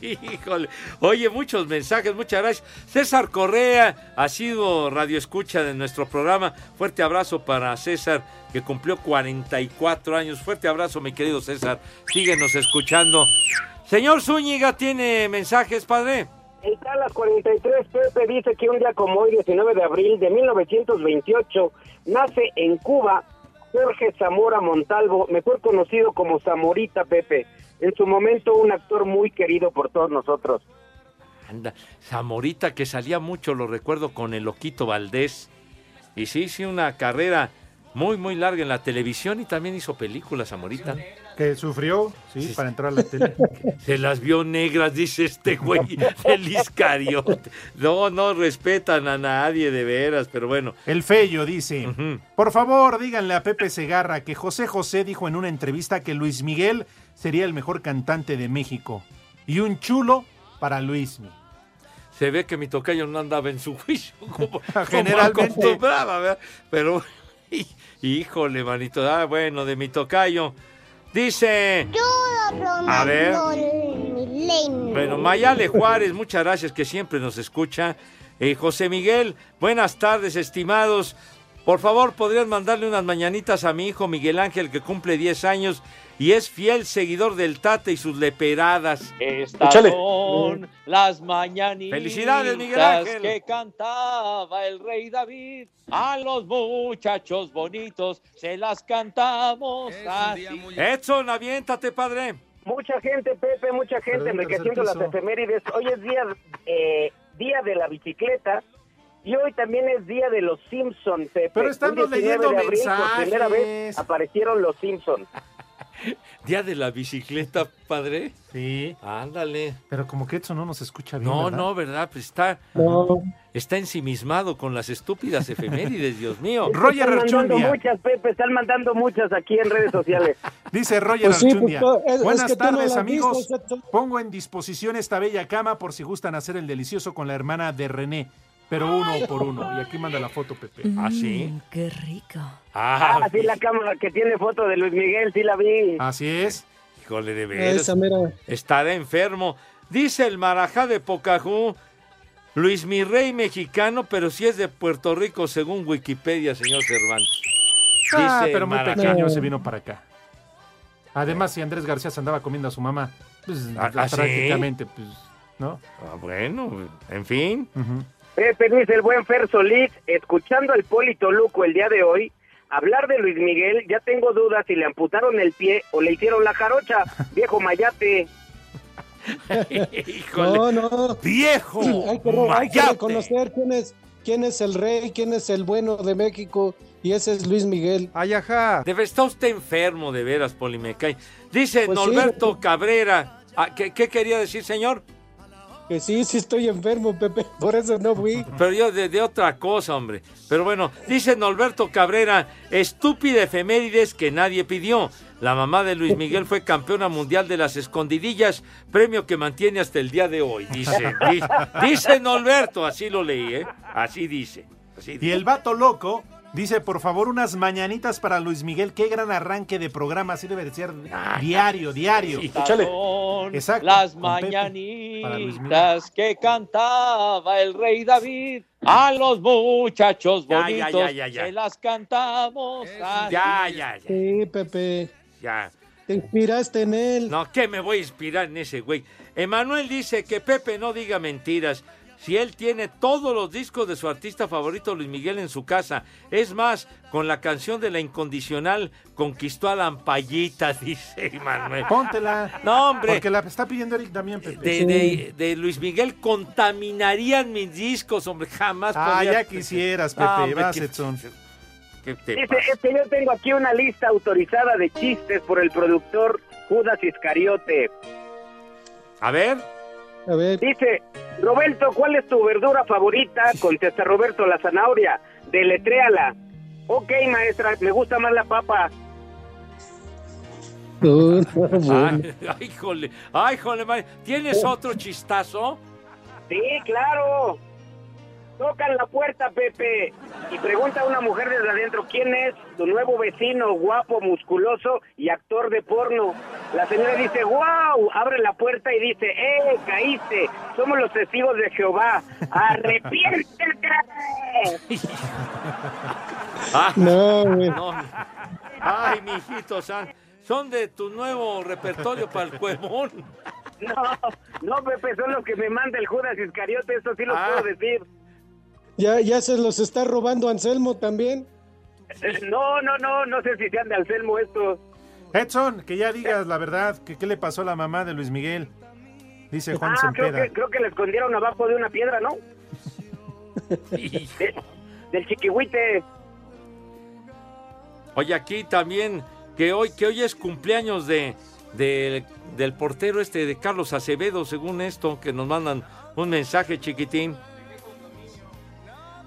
Híjole. Oye, muchos mensajes, muchas gracias. César Correa ha sido radioescucha de nuestro programa. Fuerte abrazo para César, que cumplió 44 años. Fuerte abrazo, mi querido César. Síguenos escuchando. Señor Zúñiga, ¿tiene mensajes, padre? El Talas 43 Pepe dice que un día como hoy, 19 de abril de 1928, nace en Cuba Jorge Zamora Montalvo, mejor conocido como Zamorita Pepe. En su momento un actor muy querido por todos nosotros. Anda, Zamorita, que salía mucho, lo recuerdo, con el Loquito Valdés. Y sí, sí, una carrera muy, muy larga en la televisión y también hizo películas, Zamorita. Que sufrió, sí, para entrar a la tele. Se las vio negras, dice este güey, el Iscariote. No, no respetan a nadie, de veras, pero bueno. El Fello dice, por favor díganle a Pepe Segarra que José José dijo en una entrevista que Luis Miguel sería el mejor cantante de México y un chulo para Luismi. Se ve que mi tocayo no andaba en su juicio, como, como Generalmente. acostumbraba, ¿verdad? Pero, híjole, manito, ah, bueno, de mi tocayo. Dice... A ver. Bueno, Mayale Juárez, muchas gracias que siempre nos escucha. Eh, José Miguel, buenas tardes, estimados. Por favor, podrían mandarle unas mañanitas a mi hijo Miguel Ángel, que cumple 10 años y es fiel seguidor del Tate y sus leperadas. Estas Échale. son las mañanitas Felicidades, Miguel Ángel. que cantaba el rey David. A los muchachos bonitos se las cantamos así. Edson, aviéntate, padre. Mucha gente, Pepe, mucha gente enriqueciendo las efemérides. Hoy es día, eh, día de la bicicleta y hoy también es día de los Simpson, Pepe. Pero estamos 19 leyendo de abril, Por primera vez mensajes. aparecieron los Simpson. Día de la bicicleta, padre. Sí. Ándale. Pero como que eso no nos escucha bien. No, ¿verdad? no, ¿verdad? Pues está, está ensimismado con las estúpidas efemérides, Dios mío. Roger Están mandando Archundia. muchas, Pepe, están mandando muchas aquí en redes sociales. Dice Roger Pues sí, Archundia. pues, es- es Buenas que no tardes, amigos. Pongo en disposición esta bella cama por si gustan hacer el delicioso con la hermana de René. Pero uno por uno. Y aquí manda la foto, Pepe. ¿Ah, sí? Qué rico. Ah, sí, la cámara que tiene foto de Luis Miguel, sí la vi. Así es. Híjole, de veras. Esa mera. Estará enfermo. Dice el marajá de Pocahú, Luis mi rey mexicano, pero si es de Puerto Rico, según Wikipedia, señor Cervantes. Ah, Dice pero muy Marajá. pequeño se vino para acá. Además, si Andrés García se andaba comiendo a su mamá, pues Ah, ¿ah, sí? prácticamente, pues, ¿no? Ah, bueno, en fin. Pepe dice el buen Fer Solís, escuchando al Polito Luco el día de hoy, hablar de Luis Miguel, ya tengo dudas si le amputaron el pie o le hicieron la jarocha, viejo mayate. Híjole. No, no. Viejo Hay que, hay que mayate. reconocer quién es, quién es el rey, quién es el bueno de México, y ese es Luis Miguel. Debe estar usted enfermo, de veras, Polimecay. Dice Pues sí. Norberto Cabrera. Ah, ¿qué, qué quería decir, señor? Que sí, sí estoy enfermo, Pepe, por eso no fui. Pero yo de, de otra cosa, hombre. Pero bueno, dice Norberto Cabrera, estúpida efemérides que nadie pidió. La mamá de Luis Miguel fue campeona mundial de las escondidillas, premio que mantiene hasta el día de hoy, dice. Dice, dice Norberto, así lo leí, ¿eh? Así dice. Así Y dice. el vato loco dice, por favor, unas mañanitas para Luis Miguel. Qué gran arranque de programa. Así debe de ser diario, diario. Estas son Exacto, las mañanitas que cantaba el rey David. A los muchachos Ya, bonitos ya, ya, ya, ya. se las cantamos así. Ya, ya, ya. Sí, Pepe. Ya. Te inspiraste en él. No, ¿qué me voy a inspirar en ese güey? Emanuel dice que Pepe no diga mentiras. Si él tiene todos los discos de su artista favorito Luis Miguel en su casa. Es más, con la canción de la incondicional conquistó a la ampallita, dice Emanuel. Póntela. No, hombre. Porque la está pidiendo Eric también, Pepe. De, de- de Luis Miguel contaminarían mis discos, hombre, jamás. Ah, podría- ya quisieras, Pepe. Ah, hombre, vas, qué- Edson. ¿Qué te Dice, pasa? es que yo tengo aquí una lista autorizada de chistes por el productor Judas Iscariote. A ver. A ver. Dice, Roberto, ¿cuál es tu verdura favorita? Contesta Roberto, la zanahoria. Deletréala. Ok, maestra, me gusta más la papa. Ay, ay, jole, ay, jole. ¿Tienes otro chistazo? Sí, claro. Tocan la puerta, Pepe, y pregunta a una mujer desde adentro, ¿quién es tu nuevo vecino, guapo, musculoso y actor de porno? La señora dice, wow, abre la puerta y dice, ¡eh, caíste! Somos los testigos de Jehová. ¡Arrepiéntete! Ah, No, güey. no. Ay, mijitos, son, son de tu nuevo repertorio para el cuevón. No, no, Pepe, son los que me manda el Judas Iscariote, eso sí lo Ah. puedo decir. Ya, ya se los está robando Anselmo también. No, no, no, no sé si sean de Anselmo estos. Edson, que ya digas la verdad, que qué le pasó a la mamá de Luis Miguel. Dice Juan Ah, creo que, creo que la escondieron abajo de una piedra, ¿no? De- del chiquihuite. Oye, aquí también, que hoy, que hoy es cumpleaños de, de- del portero este de Carlos Acevedo, según esto, que nos mandan un mensaje chiquitín.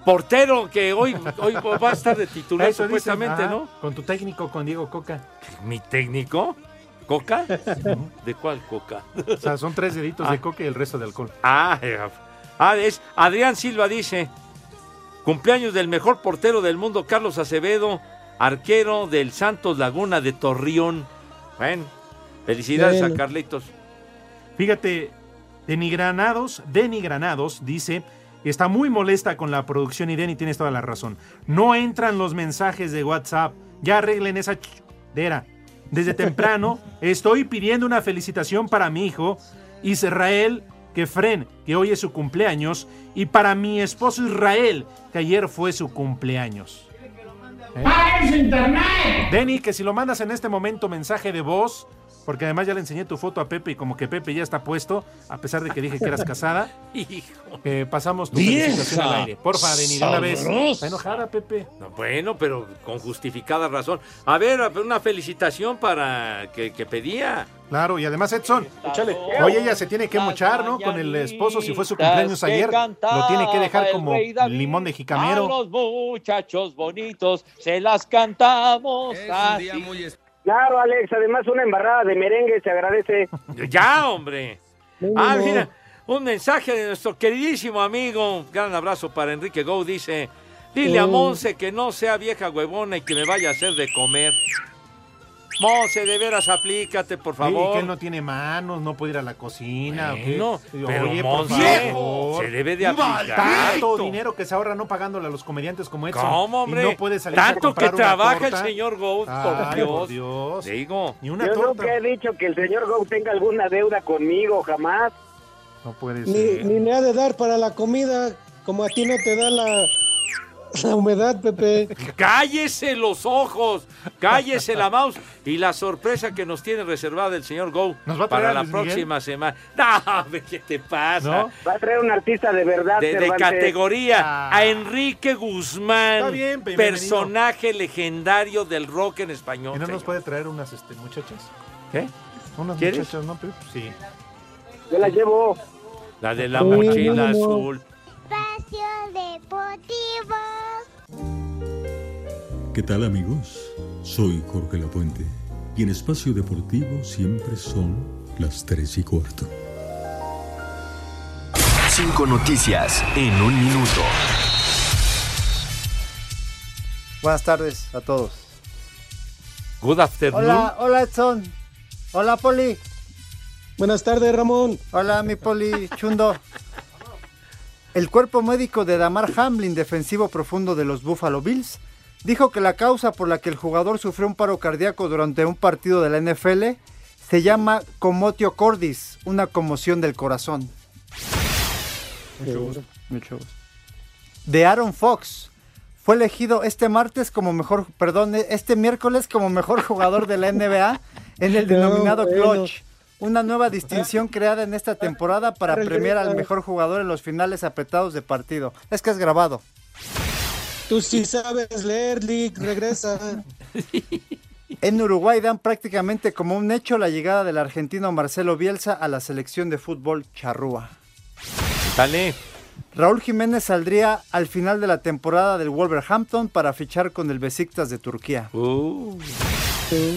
Portero que hoy, hoy va a estar de titular Eso dicen, supuestamente, ah, ¿no? Con tu técnico, con Diego Coca. ¿Mi técnico? ¿Coca? ¿De cuál coca? O sea, son tres deditos Ah. de coca y el resto de alcohol. Ah, eh, ah, es Adrián Silva dice, cumpleaños del mejor portero del mundo, Carlos Acevedo, arquero del Santos Laguna de Torreón. Bueno, felicidades a Carlitos. Fíjate, Denigranados, Denigranados dice, está muy molesta con la producción y Deni tienes toda la razón. No entran los mensajes de WhatsApp. Ya arreglen esa chdera. Desde temprano estoy pidiendo una felicitación para mi hijo Israel Kefren, que hoy es su cumpleaños, y para mi esposo Israel, que ayer fue su cumpleaños. ¿Eh? internet! Denny, que si lo mandas en este momento mensaje de voz, porque además ya le enseñé tu foto a Pepe y como que Pepe ya está puesto, a pesar de que dije que eras casada, Hijo. que pasamos tu felicitación al aire. Porfa, Denny, de una vez. Está enojada, Pepe. No, bueno, pero con justificada razón. A ver, una felicitación para que, que pedía. Claro, y además Edson, hoy ella se tiene que mochar, ¿no? Con el esposo, si fue su cumpleaños ayer, lo tiene que dejar como limón de A jicamero. los muchachos bonitos se las cantamos así. Claro, Alex, además una embarrada de merengue se agradece. Ya, hombre. Ah, no. mira, un mensaje de nuestro queridísimo amigo. Gran abrazo para Enrique Go. Dice: Dile a. Monse que no sea vieja huevona y que me vaya a hacer de comer. Monse, de veras, aplícate, por Sí, favor. que él no tiene manos, no puede ir a la cocina. ¿o qué? Bueno, pero Oye, por favor. se debe de aplicar. Tanto dinero que se ahorra no pagándole a los comediantes como Edson. ¿Cómo, hombre? Y no puede salir a Tanto que trabaja el señor Gould, por Ay, Dios. por Dios. Digo. Ni una Yo torta. nunca he dicho que el señor Go tenga alguna deuda conmigo, jamás. No puede Ni, ni me ha de dar para la comida, como a ti no te da la, la humedad, Pepe. Cállese los ojos, cállese la mouse y la sorpresa que nos tiene reservada el señor Go ¿Nos va a traer para a la Miguel? próxima semana. No, ¿qué te pasa? Va a traer un artista de verdad, De, categoría a Enrique Guzmán, Está bien, bienvenido. personaje legendario del rock en español. ¿Y no nos puede traer unas este, muchachas? ¿Qué? Unas ¿Quieres? muchachas, ¿no? Pepe? Sí. Yo la llevo. La de la Sí, mochila no, no. azul. Espacio Deportivo. ¿Qué tal amigos? Soy Jorge Lapuente y en Espacio Deportivo siempre son las 3 y cuarto. Cinco noticias en un minuto. Buenas tardes a todos. Good afternoon. Hola, hola Edson. Hola Poli. Buenas tardes, Ramón. Hola mi Poli Chundo. El cuerpo médico de Damar Hamlin, defensivo profundo de los Buffalo Bills, dijo que la causa por la que el jugador sufrió un paro cardíaco durante un partido de la NFL se llama comotio cordis, una conmoción del corazón. Mucho gusto. Mucho gusto. De Aaron Fox. Fue elegido este martes como mejor, perdón, este miércoles como mejor jugador de la NBA en el No, denominado bueno. Clutch. Una nueva distinción creada en esta temporada para premiar al mejor jugador en los finales apretados de partido. Es que es grabado. Tú sí sabes leer, Lick, regresa. En Uruguay dan prácticamente como un hecho la llegada del argentino Marcelo Bielsa a la selección de fútbol charrúa. Dale. Raúl Jiménez saldría al final de la temporada del Wolverhampton para fichar con el Besiktas de Turquía. Uh.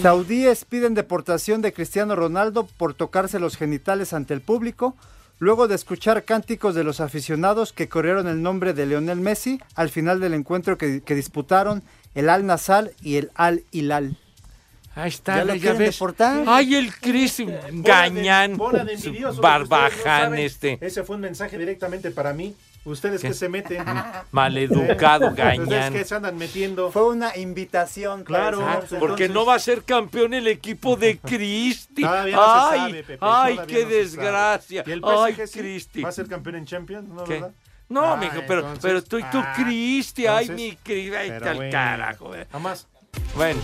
Saudíes piden deportación de Cristiano Ronaldo por tocarse los genitales ante el público, luego de escuchar cánticos de los aficionados que corrieron el nombre de Lionel Messi al final del encuentro que, que disputaron el Al Nassr y el Al Hilal. Ahí está, ¿Ya lo ya ves. deportar? Ay, el Cris de envidiosos, Barbaján ustedes no saben. este. Ese fue un mensaje directamente para mí. ¿Ustedes qué, se meten? Maleducado ¿Ustedes Gañán. qué se andan metiendo? Fue una invitación. Claro. Ah, pues, porque entonces- no va a ser campeón el equipo de Cristi. Todavía no se ay, sabe, Pepe, ay, todavía qué no desgracia. ¿Y el Ay, PSG sí? Cristi. ¿Va a ser campeón en Champions? ¿No, ¿Qué? verdad? No, Ah, mijo, pero, entonces- pero tú y tú, ah, Cristi, ay, mi Cristi, ay, tal bueno. carajo. eh. Jamás. Bueno.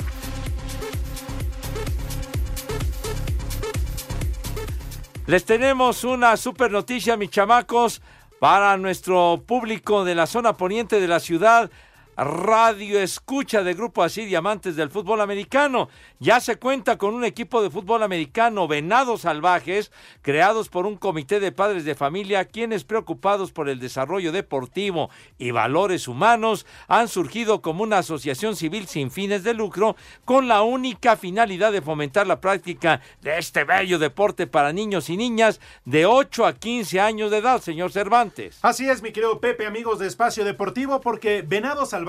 Les tenemos una super noticia, mis chamacos, para nuestro público de la zona poniente de la ciudad. Radio Escucha de Grupo Así Diamantes del Fútbol Americano. Ya se cuenta con un equipo de fútbol americano, Venados Salvajes, creados por un comité de padres de familia, quienes preocupados por el desarrollo deportivo y valores humanos, han surgido como una asociación civil sin fines de lucro, con la única finalidad de fomentar la práctica de este bello deporte para niños y niñas de 8 a 15 años de edad, señor Cervantes. Así es, mi querido Pepe, amigos de Espacio Deportivo, porque Venados Salvajes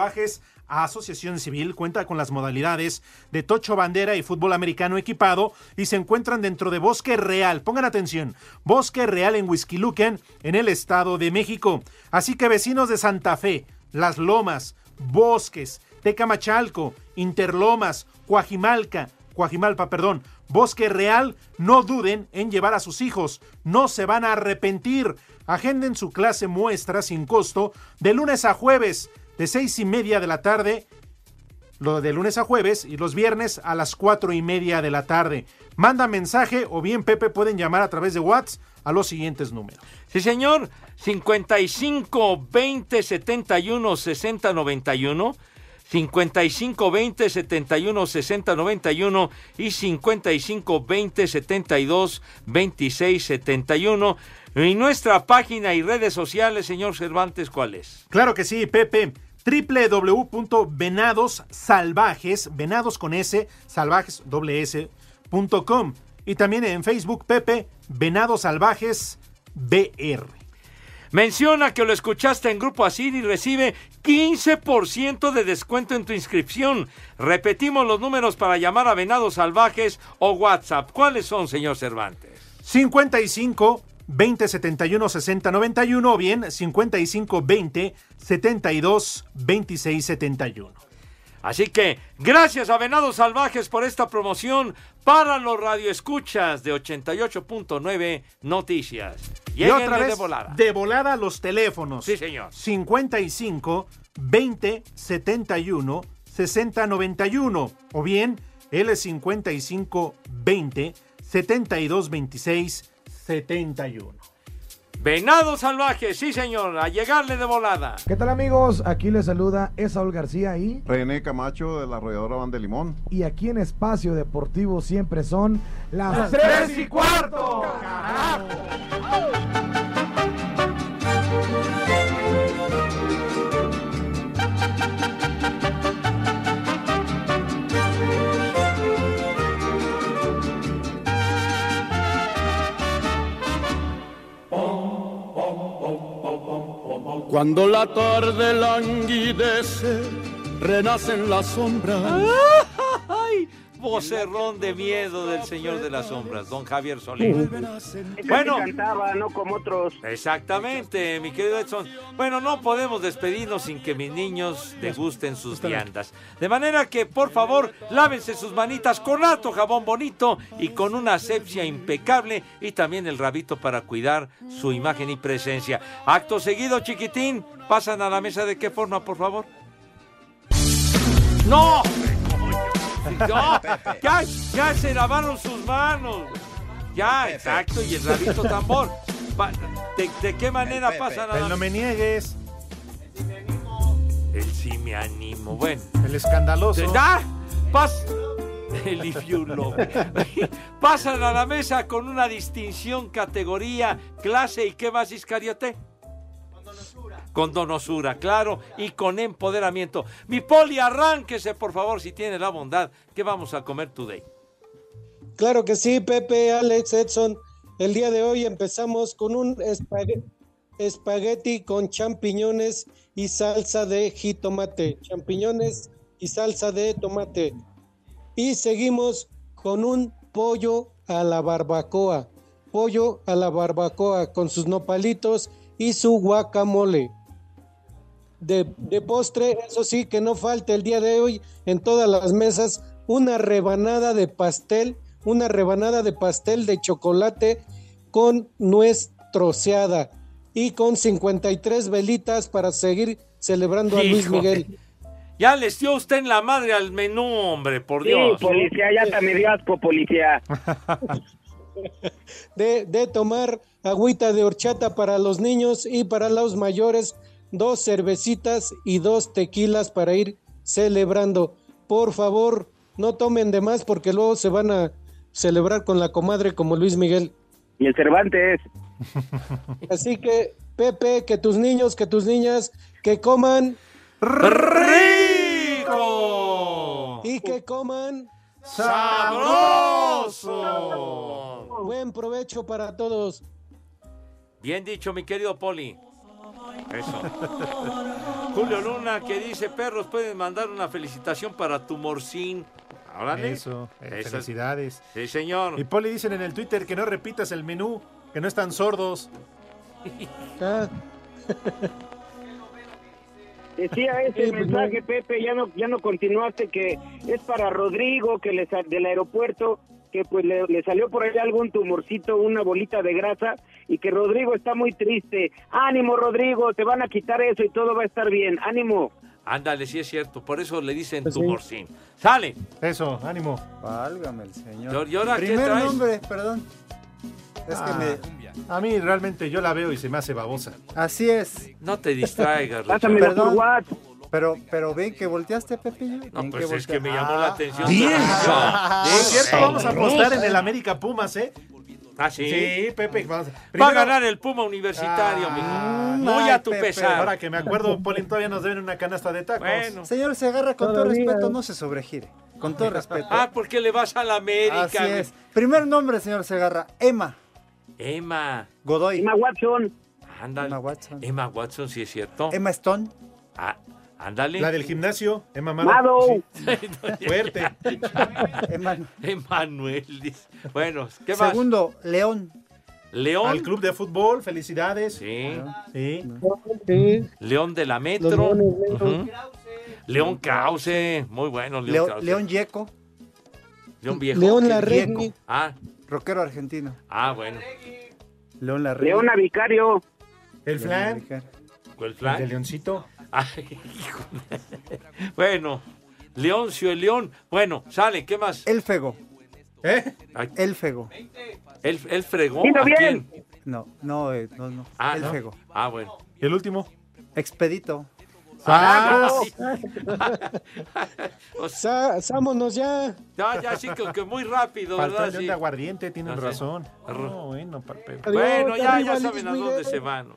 Asociación Civil cuenta con las modalidades de tocho bandera y fútbol americano equipado y se encuentran dentro de Bosque Real. Pongan atención, Bosque Real en Huizquilucan, en el Estado de México. Así que vecinos de Santa Fe, Las Lomas, Bosques, Tecamachalco, Interlomas, Coajimalca, Coajimalpa, perdón, Bosque Real, no duden en llevar a sus hijos, no se van a arrepentir. Agenden su clase muestra sin costo de lunes a jueves, de seis y media de la tarde, lo de lunes a jueves y los viernes a las cuatro y media de la tarde. Manda mensaje o bien Pepe pueden llamar a través de WhatsApp a los siguientes números. Sí, señor. 55 20 71 60 91. 55 20 71 60 91 y 55 20 72 26 71. Y nuestra página y redes sociales, señor Cervantes, ¿cuál es? Claro que sí, Pepe www.venadossalvajes, venados con S, salvajes doble S, punto com. Y también en Facebook, Pepe, Venados Salvajes BR. Menciona que lo escuchaste en Grupo Asir y recibe 15% de descuento en tu inscripción. Repetimos los números para llamar a Venados Salvajes o WhatsApp. ¿Cuáles son, señor Cervantes? 55 20 71 60 91 o bien 55 20 72 26 71. Así que gracias a Venados Salvajes por esta promoción para los radioescuchas de 88.9 Noticias. Y otra vez, de volada. de volada los teléfonos. Sí, señor. 55 20 71 60 91 o bien L55 20 72 26 71. Venados Salvajes, sí, señor, a llegarle de volada. ¿Qué tal amigos? Aquí les saluda Esaúl García y... René Camacho de la arrolladora Van de Limón. Y aquí en Espacio Deportivo siempre son las, Las tres tres y y cuarto. Cuando la tarde languidece, renacen las sombras. Vocerrón de miedo del Señor de las Sombras, don Javier Solís. Bueno, cantaba, no como otros. Exactamente, mi querido Edson. Bueno, no podemos despedirnos sin que mis niños degusten sus viandas. De manera que, por favor, lávense sus manitas con harto jabón bonito y con una asepsia impecable y también el rabito para cuidar su imagen y presencia. Acto seguido, chiquitín, pasan a la mesa de qué forma, por favor. ¡No! No, ya, ya se lavaron sus manos. Ya, exacto, y el rabito tambor. ¿De, de qué manera pasan a El no me niegues. El sí me animo. Bueno. El escandaloso. ¡Ah! Pas... El if you love. Pasan a la mesa con una distinción, categoría, clase y qué más, Iscariote. Con donosura, claro, y con empoderamiento. Mi poli, arránquese, por favor, si tiene la bondad. ¿Qué vamos a comer today? Claro que sí, Pepe, Alex, Edson. El día de hoy empezamos con un espague- espagueti con champiñones y salsa de jitomate. Champiñones y salsa de tomate. Y seguimos con un pollo a la barbacoa. Pollo a la barbacoa con sus nopalitos y su guacamole. De, de postre, eso sí, que no falte el día de hoy en todas las mesas, una rebanada de pastel, una rebanada de pastel de chocolate con nuez troceada y con 53 velitas para seguir celebrando a Luis. Miguel. Ya les dio usted en la madre al menú, hombre, por Sí, Dios. policía, ya te me dio asco, policía. de, de tomar agüita de horchata para los niños y para los mayores, dos cervecitas y dos tequilas para ir celebrando. Por favor, no tomen de más porque luego se van a celebrar con la comadre como Luis Miguel. Y el Cervantes. Así que, Pepe, que tus niños, que tus niñas, que coman rico y que coman sabroso. Buen provecho para todos. Bien dicho, mi querido Poli. Eso. Julio Luna que dice, perros, pueden mandar una felicitación para tu morcín. Órale. Eso, eh, Eso. felicidades. Sí, señor. Y Poli dicen en el Twitter que no repitas el menú, que no están sordos. Ah, Decía ese pues, mensaje, Pepe, ya no, ya no continuaste, que es para Rodrigo, que le sa- del aeropuerto, que pues le, le salió por ahí algún tumorcito, una bolita de grasa, y que Rodrigo está muy triste. Ánimo, Rodrigo, te van a quitar eso y todo va a estar bien. Ánimo. Ándale, sí es cierto. Por eso le dicen Pues tu sí. morcín. ¡Sale! Eso, ánimo. Válgame el señor. ¿Y ahora qué Primer traes? nombre, perdón. Es que Ah, me... A mí realmente yo la veo y se me hace babosa. Así es. No te distraigas, Pásamelo por. WhatsApp. Pero, pero ven que volteaste, Pepillo. No, Ven pues es que me llamó la Ah, atención. ah, Por cierto, vamos a apostar en el América Pumas, ¿eh? Ah, sí. Sí, Pepe. Vamos. Va a ganar el Puma Universitario, Ah, mijo. Muy a tu Pepe. pesar. Ahora que me acuerdo, Poli, todavía nos deben una canasta de tacos. Bueno. Señor Segarra, con todo respeto, no se sobregire. Con todo respeto. Ah, porque le vas a la América. Así es. Primer nombre, señor Segarra. Emma Emma. Godoy. Emma Watson. Ándale. Emma Watson. Emma Watson, sí es cierto. Emma Stone. Ah, ándale. La del gimnasio, Emma Mado. Mado. Fuerte. Emma... Emanuel. dice. Bueno, ¿qué más? Segundo, León. León. Al club de fútbol, felicidades. Sí. Sí. sí. León de la Metro. Leones, León. Ujú. León Krause. Muy bueno, León Leo- Krause. León Yeco. León Viejo. León. Larregui. Ah, Rockero argentino. ah, bueno. León Larregui. Leona Vicario. El flan. ¿Cuál El flan? de Leoncito. Ay, hijo Bueno, Leoncio el León. Bueno, sale, ¿qué más? El Fego. ¿Eh? Ay, El Fego. ¿El, el fregó? ¿A bien. quién? No, no, eh, no, no. Ah, el no. Fego. Ah, bueno. ¿Y el último? Expedito. Ah, sí. O sea, Sámonos ya. ya, ya, sí, que, que muy rápido, Faltó ¿verdad? el Sí. de aguardiente, tienen Ah, sí. razón. No, bueno, Pepe. Adiós, Bueno, ya, ya saben a dónde se van.